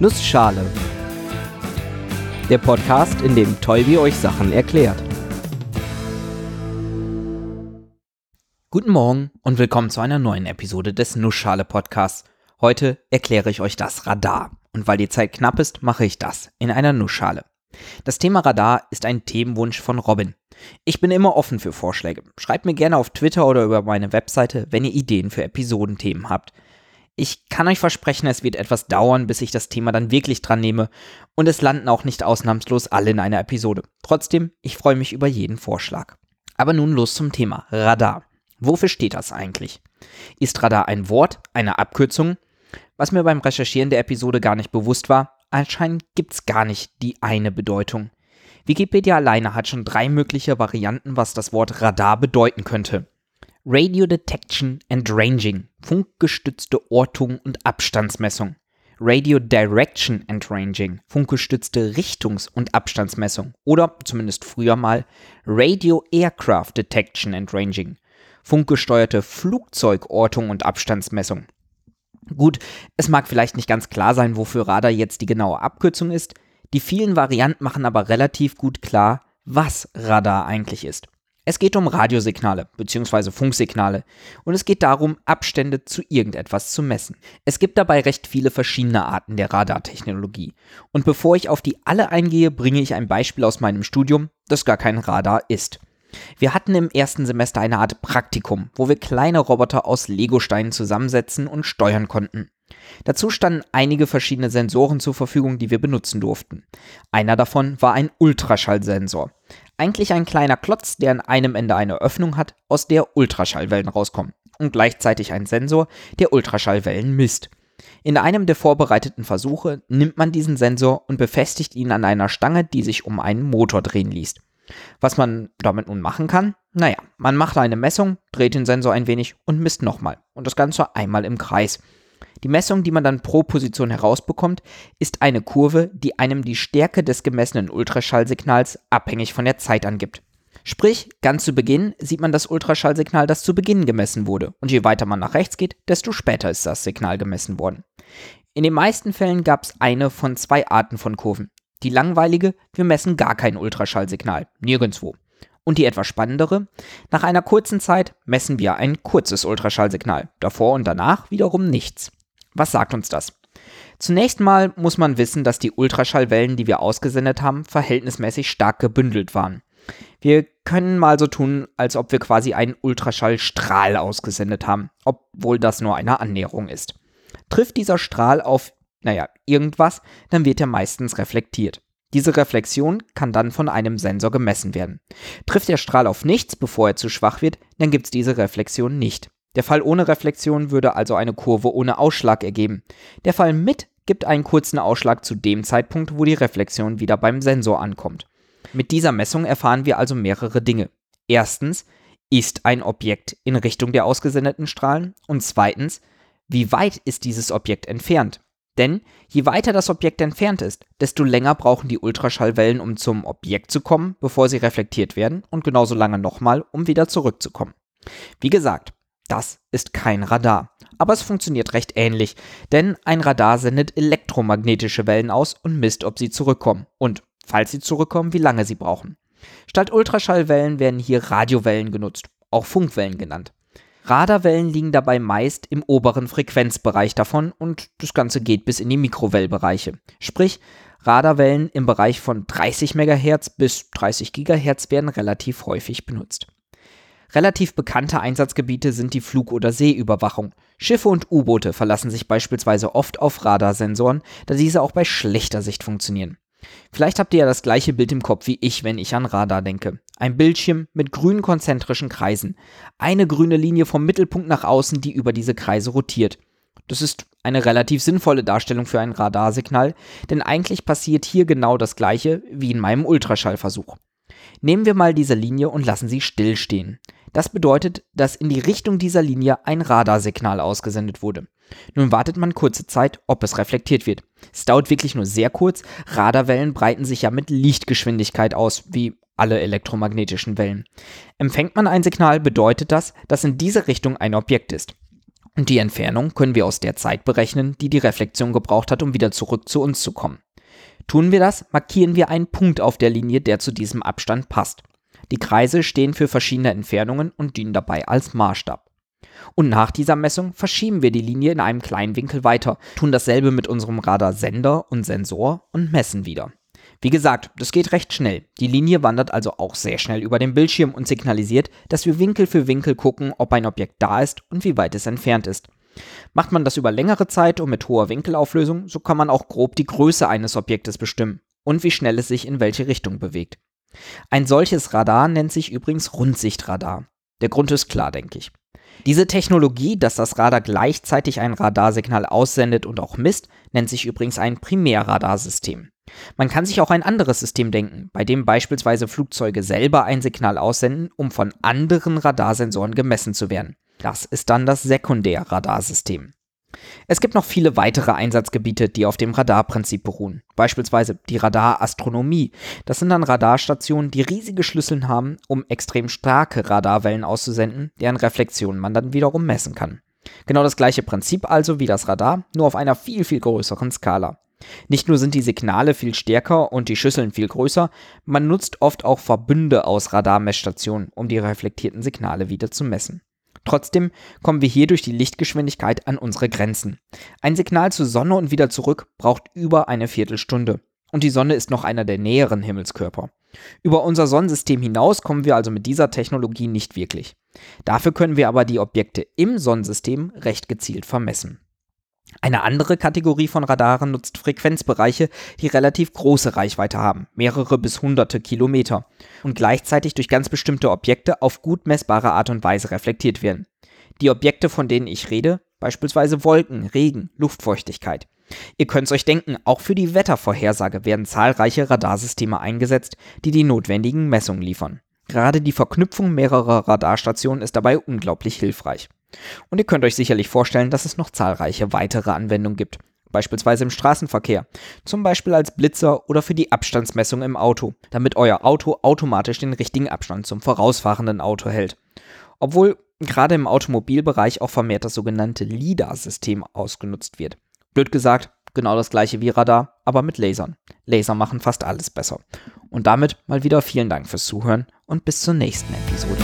Nussschale. Der Podcast, in dem Tolbi euch Sachen erklärt. Guten Morgen und willkommen zu einer neuen Episode des Nussschale Podcasts. Heute erkläre ich euch das Radar. Und weil die Zeit knapp ist, mache ich das in einer Nussschale. Das Thema Radar ist ein Themenwunsch von Robin. Ich bin immer offen für Vorschläge. Schreibt mir gerne auf Twitter oder über meine Webseite, wenn ihr Ideen für Episodenthemen habt. Ich kann euch versprechen, es wird etwas dauern, bis ich das Thema dann wirklich dran nehme und es landen auch nicht ausnahmslos alle in einer Episode. Trotzdem, ich freue mich über jeden Vorschlag. Aber nun los zum Thema Radar. Wofür steht das eigentlich? Ist Radar ein Wort, eine Abkürzung? Was mir beim Recherchieren der Episode gar nicht bewusst war, anscheinend gibt es gar nicht die eine Bedeutung. Wikipedia alleine hat schon drei mögliche Varianten, was das Wort Radar bedeuten könnte. Radio Detection and Ranging, funkgestützte Ortung und Abstandsmessung. Radio Direction and Ranging, funkgestützte Richtungs- und Abstandsmessung. Oder zumindest früher mal Radio Aircraft Detection and Ranging, funkgesteuerte Flugzeugortung und Abstandsmessung. Gut, es mag vielleicht nicht ganz klar sein, wofür Radar jetzt die genaue Abkürzung ist, die vielen Varianten machen aber relativ gut klar, was Radar eigentlich ist. Es geht um Radiosignale bzw. Funksignale und es geht darum, Abstände zu irgendetwas zu messen. Es gibt dabei recht viele verschiedene Arten der Radartechnologie. Und bevor ich auf die alle eingehe, bringe ich ein Beispiel aus meinem Studium, das gar kein Radar ist. Wir hatten im ersten Semester eine Art Praktikum, wo wir kleine Roboter aus Legosteinen zusammensetzen und steuern konnten. Dazu standen einige verschiedene Sensoren zur Verfügung, die wir benutzen durften. Einer davon war ein Ultraschallsensor. Eigentlich ein kleiner Klotz, der an einem Ende eine Öffnung hat, aus der Ultraschallwellen rauskommen. Und gleichzeitig ein Sensor, der Ultraschallwellen misst. In einem der vorbereiteten Versuche nimmt man diesen Sensor und befestigt ihn an einer Stange, die sich um einen Motor drehen ließ. Was man damit nun machen kann? Naja, man macht eine Messung, dreht den Sensor ein wenig und misst nochmal. Und das Ganze einmal im Kreis. Die Messung, die man dann pro Position herausbekommt, ist eine Kurve, die einem die Stärke des gemessenen Ultraschallsignals abhängig von der Zeit angibt. Sprich, ganz zu Beginn sieht man das Ultraschallsignal, das zu Beginn gemessen wurde. Und je weiter man nach rechts geht, desto später ist das Signal gemessen worden. In den meisten Fällen gab es eine von zwei Arten von Kurven. Die langweilige, wir messen gar kein Ultraschallsignal, nirgendwo. Und die etwas spannendere, nach einer kurzen Zeit messen wir ein kurzes Ultraschallsignal, davor und danach wiederum nichts. Was sagt uns das? Zunächst mal muss man wissen, dass die Ultraschallwellen, die wir ausgesendet haben, verhältnismäßig stark gebündelt waren. Wir können mal so tun, als ob wir quasi einen Ultraschallstrahl ausgesendet haben, obwohl das nur eine Annäherung ist. Trifft dieser Strahl auf naja, irgendwas, dann wird er meistens reflektiert. Diese Reflexion kann dann von einem Sensor gemessen werden. Trifft der Strahl auf nichts, bevor er zu schwach wird, dann gibt es diese Reflexion nicht. Der Fall ohne Reflexion würde also eine Kurve ohne Ausschlag ergeben. Der Fall mit gibt einen kurzen Ausschlag zu dem Zeitpunkt, wo die Reflexion wieder beim Sensor ankommt. Mit dieser Messung erfahren wir also mehrere Dinge. Erstens, ist ein Objekt in Richtung der ausgesendeten Strahlen? Und zweitens, wie weit ist dieses Objekt entfernt? Denn je weiter das Objekt entfernt ist, desto länger brauchen die Ultraschallwellen, um zum Objekt zu kommen, bevor sie reflektiert werden und genauso lange nochmal, um wieder zurückzukommen. Wie gesagt, das ist kein Radar, aber es funktioniert recht ähnlich, denn ein Radar sendet elektromagnetische Wellen aus und misst, ob sie zurückkommen und, falls sie zurückkommen, wie lange sie brauchen. Statt Ultraschallwellen werden hier Radiowellen genutzt, auch Funkwellen genannt. Radarwellen liegen dabei meist im oberen Frequenzbereich davon und das Ganze geht bis in die Mikrowellbereiche. Sprich, Radarwellen im Bereich von 30 MHz bis 30 GHz werden relativ häufig benutzt. Relativ bekannte Einsatzgebiete sind die Flug- oder Seeüberwachung. Schiffe und U-Boote verlassen sich beispielsweise oft auf Radarsensoren, da diese auch bei schlechter Sicht funktionieren. Vielleicht habt ihr ja das gleiche Bild im Kopf wie ich, wenn ich an Radar denke. Ein Bildschirm mit grünen konzentrischen Kreisen. Eine grüne Linie vom Mittelpunkt nach außen, die über diese Kreise rotiert. Das ist eine relativ sinnvolle Darstellung für ein Radarsignal, denn eigentlich passiert hier genau das gleiche wie in meinem Ultraschallversuch. Nehmen wir mal diese Linie und lassen sie stillstehen. Das bedeutet, dass in die Richtung dieser Linie ein Radarsignal ausgesendet wurde. Nun wartet man kurze Zeit, ob es reflektiert wird. Es dauert wirklich nur sehr kurz. Radarwellen breiten sich ja mit Lichtgeschwindigkeit aus, wie alle elektromagnetischen Wellen. Empfängt man ein Signal, bedeutet das, dass in diese Richtung ein Objekt ist. Und die Entfernung können wir aus der Zeit berechnen, die die Reflexion gebraucht hat, um wieder zurück zu uns zu kommen. Tun wir das, markieren wir einen Punkt auf der Linie, der zu diesem Abstand passt. Die Kreise stehen für verschiedene Entfernungen und dienen dabei als Maßstab. Und nach dieser Messung verschieben wir die Linie in einem kleinen Winkel weiter, tun dasselbe mit unserem Radarsender und Sensor und messen wieder. Wie gesagt, das geht recht schnell. Die Linie wandert also auch sehr schnell über den Bildschirm und signalisiert, dass wir Winkel für Winkel gucken, ob ein Objekt da ist und wie weit es entfernt ist. Macht man das über längere Zeit und mit hoher Winkelauflösung, so kann man auch grob die Größe eines Objektes bestimmen und wie schnell es sich in welche Richtung bewegt. Ein solches Radar nennt sich übrigens Rundsichtradar. Der Grund ist klar, denke ich. Diese Technologie, dass das Radar gleichzeitig ein Radarsignal aussendet und auch misst, nennt sich übrigens ein Primärradarsystem. Man kann sich auch ein anderes System denken, bei dem beispielsweise Flugzeuge selber ein Signal aussenden, um von anderen Radarsensoren gemessen zu werden. Das ist dann das Sekundärradarsystem. Es gibt noch viele weitere Einsatzgebiete, die auf dem Radarprinzip beruhen. Beispielsweise die Radarastronomie. Das sind dann Radarstationen, die riesige Schlüsseln haben, um extrem starke Radarwellen auszusenden, deren Reflexion man dann wiederum messen kann. Genau das gleiche Prinzip also wie das Radar, nur auf einer viel, viel größeren Skala. Nicht nur sind die Signale viel stärker und die Schüsseln viel größer, man nutzt oft auch Verbünde aus Radarmessstationen, um die reflektierten Signale wieder zu messen. Trotzdem kommen wir hier durch die Lichtgeschwindigkeit an unsere Grenzen. Ein Signal zur Sonne und wieder zurück braucht über eine Viertelstunde. Und die Sonne ist noch einer der näheren Himmelskörper. Über unser Sonnensystem hinaus kommen wir also mit dieser Technologie nicht wirklich. Dafür können wir aber die Objekte im Sonnensystem recht gezielt vermessen. Eine andere Kategorie von Radaren nutzt Frequenzbereiche, die relativ große Reichweite haben, mehrere bis hunderte Kilometer, und gleichzeitig durch ganz bestimmte Objekte auf gut messbare Art und Weise reflektiert werden. Die Objekte, von denen ich rede, beispielsweise Wolken, Regen, Luftfeuchtigkeit. Ihr könnt's euch denken, auch für die Wettervorhersage werden zahlreiche Radarsysteme eingesetzt, die die notwendigen Messungen liefern. Gerade die Verknüpfung mehrerer Radarstationen ist dabei unglaublich hilfreich. Und ihr könnt euch sicherlich vorstellen, dass es noch zahlreiche weitere Anwendungen gibt. Beispielsweise im Straßenverkehr, zum Beispiel als Blitzer oder für die Abstandsmessung im Auto, damit euer Auto automatisch den richtigen Abstand zum vorausfahrenden Auto hält. Obwohl gerade im Automobilbereich auch vermehrt das sogenannte LIDAR-System ausgenutzt wird. Blöd gesagt, genau das gleiche wie Radar, aber mit Lasern. Laser machen fast alles besser. Und damit mal wieder vielen Dank fürs Zuhören und bis zur nächsten Episode.